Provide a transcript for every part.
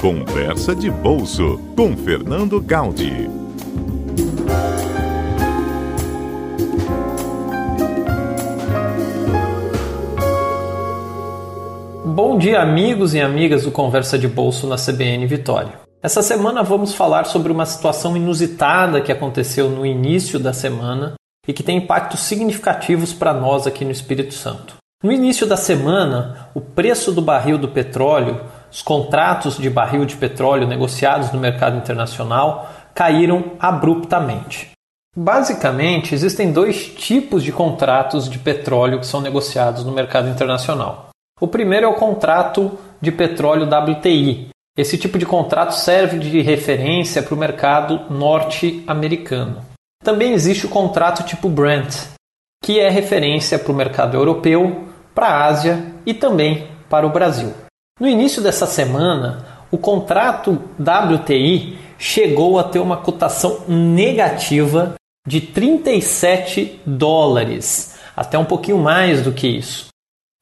Conversa de Bolso com Fernando Gaudi. Bom dia, amigos e amigas do Conversa de Bolso na CBN Vitória. Essa semana vamos falar sobre uma situação inusitada que aconteceu no início da semana e que tem impactos significativos para nós aqui no Espírito Santo. No início da semana, o preço do barril do petróleo, os contratos de barril de petróleo negociados no mercado internacional caíram abruptamente. Basicamente, existem dois tipos de contratos de petróleo que são negociados no mercado internacional. O primeiro é o contrato de petróleo WTI. Esse tipo de contrato serve de referência para o mercado norte-americano. Também existe o contrato tipo Brent, que é referência para o mercado europeu, para a Ásia e também para o Brasil. No início dessa semana, o contrato WTI chegou a ter uma cotação negativa de 37 dólares, até um pouquinho mais do que isso.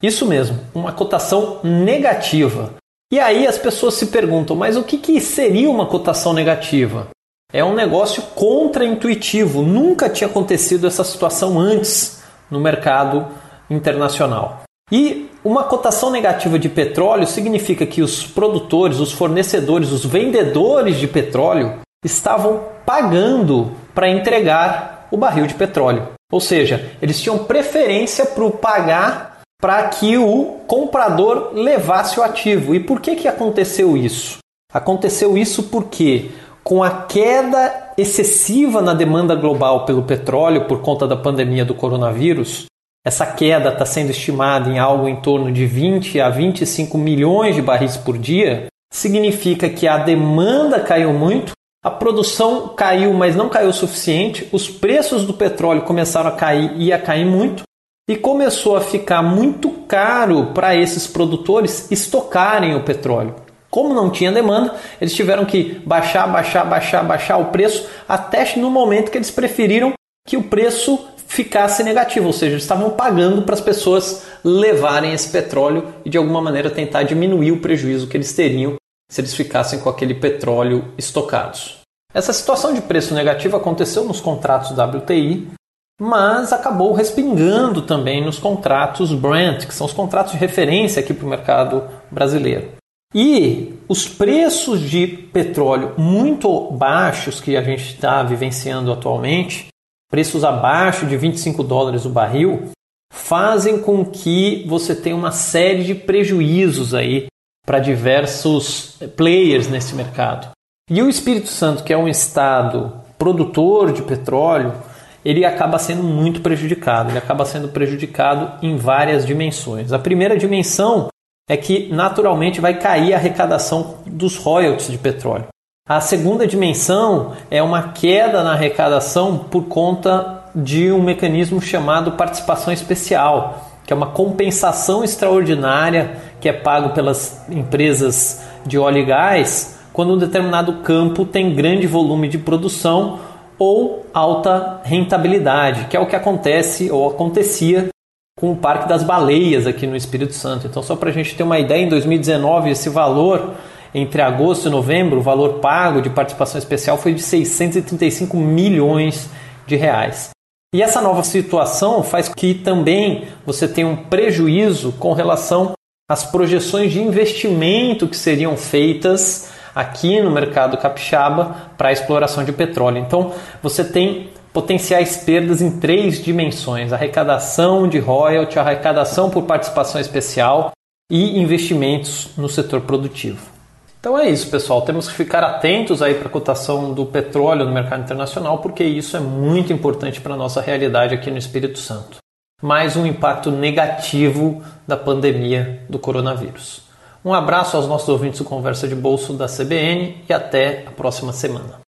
Isso mesmo, uma cotação negativa. E aí as pessoas se perguntam, mas o que, que seria uma cotação negativa? É um negócio contraintuitivo. Nunca tinha acontecido essa situação antes no mercado internacional. E uma cotação negativa de petróleo significa que os produtores, os fornecedores, os vendedores de petróleo estavam pagando para entregar o barril de petróleo. Ou seja, eles tinham preferência para o pagar para que o comprador levasse o ativo. E por que, que aconteceu isso? Aconteceu isso porque com a queda excessiva na demanda global pelo petróleo por conta da pandemia do coronavírus, essa queda está sendo estimada em algo em torno de 20 a 25 milhões de barris por dia, significa que a demanda caiu muito, a produção caiu, mas não caiu o suficiente, os preços do petróleo começaram a cair e a cair muito, e começou a ficar muito caro para esses produtores estocarem o petróleo. Como não tinha demanda, eles tiveram que baixar, baixar, baixar, baixar o preço até no momento que eles preferiram que o preço ficasse negativo, ou seja, eles estavam pagando para as pessoas levarem esse petróleo e de alguma maneira tentar diminuir o prejuízo que eles teriam se eles ficassem com aquele petróleo estocados. Essa situação de preço negativo aconteceu nos contratos WTI, mas acabou respingando também nos contratos Brent, que são os contratos de referência aqui para o mercado brasileiro. E os preços de petróleo muito baixos que a gente está vivenciando atualmente, preços abaixo de 25 dólares o barril, fazem com que você tenha uma série de prejuízos aí para diversos players nesse mercado. E o Espírito Santo, que é um estado produtor de petróleo, ele acaba sendo muito prejudicado. Ele acaba sendo prejudicado em várias dimensões. A primeira dimensão é que naturalmente vai cair a arrecadação dos royalties de petróleo. A segunda dimensão é uma queda na arrecadação por conta de um mecanismo chamado participação especial, que é uma compensação extraordinária que é pago pelas empresas de óleo e gás quando um determinado campo tem grande volume de produção ou alta rentabilidade, que é o que acontece ou acontecia com o Parque das Baleias aqui no Espírito Santo. Então, só para a gente ter uma ideia, em 2019 esse valor entre agosto e novembro, o valor pago de participação especial foi de 635 milhões de reais. E essa nova situação faz que também você tenha um prejuízo com relação às projeções de investimento que seriam feitas aqui no mercado capixaba para a exploração de petróleo. Então, você tem potenciais perdas em três dimensões: arrecadação de royalty, arrecadação por participação especial e investimentos no setor produtivo. Então é isso, pessoal. Temos que ficar atentos aí para a cotação do petróleo no mercado internacional, porque isso é muito importante para a nossa realidade aqui no Espírito Santo. Mais um impacto negativo da pandemia do coronavírus. Um abraço aos nossos ouvintes do Conversa de Bolso da CBN e até a próxima semana.